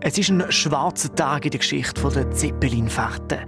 Es ist ein schwarzer Tag in der Geschichte der Zeppelin-Fahrten.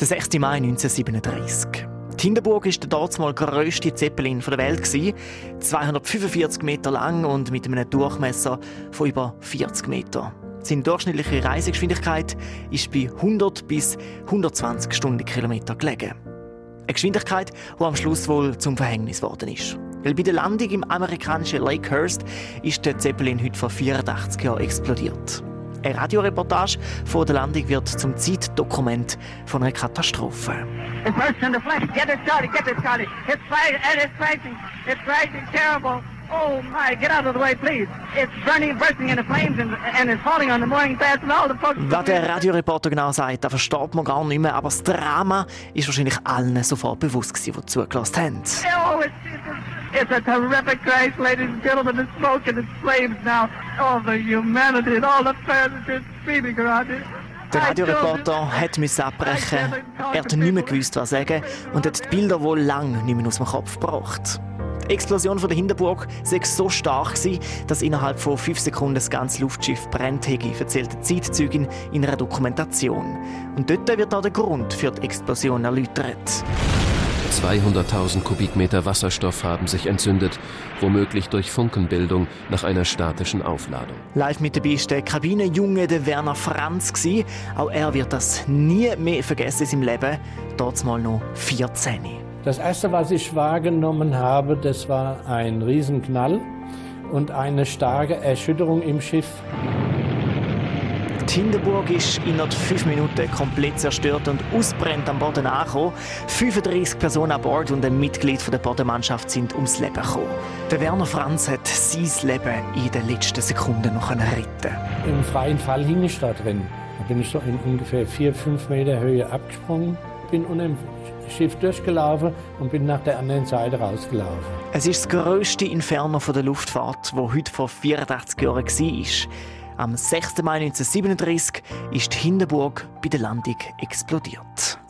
Der 6. Mai 1937. Die Hindenburg war der damals grösste Zeppelin der Welt. 245 Meter lang und mit einem Durchmesser von über 40 Metern. Seine durchschnittliche Reisegeschwindigkeit ist bei 100 bis 120 Stundenkilometer gelegen. Eine Geschwindigkeit, die am Schluss wohl zum Verhängnis geworden ist. Weil bei der Landung im amerikanischen Lakehurst ist der Zeppelin heute vor 84 Jahren explodiert. Eine Radioreportage von der Landung wird zum Zeitdokument von einer Katastrophe. It's bursting the flames. Get it started. Get it started. It's flying and it's crashing. It's crashing terrible. Oh my! Get out of the way, please. It's burning, bursting into flames, and, and it's falling on the morning fast, and all the folks. Was der Radioreporter genau sagt, das versteht man gar nicht mehr, aber das Drama ist wahrscheinlich allen sofort bewusst gewesen, die zugelassen haben. It's, it's, it's a terrific crash, ladies and gentlemen. The smoke and the flames now. All the humanity and all the fans are just screaming around it. Der Radioreporter hat müssen abbrechen. Er hat nicht mehr gewusst, was sagen und hat die Bilder wohl lang nicht mehr aus dem Kopf gebracht. Die Explosion von der Hindenburg sei so stark gewesen, dass innerhalb von fünf Sekunden das ganze Luftschiff brennt hätte, erzählt die Zeitzeugin in einer Dokumentation. Und dort wird auch der Grund für die Explosion erläutert. 200.000 Kubikmeter Wasserstoff haben sich entzündet, womöglich durch Funkenbildung nach einer statischen Aufladung. Live mit dabei ist der Kabinenjunge der Werner Franz. Gewesen. Auch er wird das nie mehr vergessen in seinem Leben. Dort mal noch 14. Das erste, was ich wahrgenommen habe, das war ein Riesenknall und eine starke Erschütterung im Schiff. Die Hindenburg ist innerhalb fünf Minuten komplett zerstört und ausbrennt am Boden angekommen. 35 Personen an Bord und ein Mitglied der Bodenmannschaft sind ums Leben gekommen. Der Werner Franz hat sein Leben in den letzten Sekunden noch retten Im freien Fall hing ich da drin. Da bin ich so in ungefähr vier, fünf Meter Höhe abgesprungen, bin unter dem Schiff durchgelaufen und bin nach der anderen Seite rausgelaufen. Es ist das grösste Inferno der Luftfahrt, das heute vor 84 Jahren war. Am 6. Mai 1937 ist die Hindenburg bei der Landung explodiert.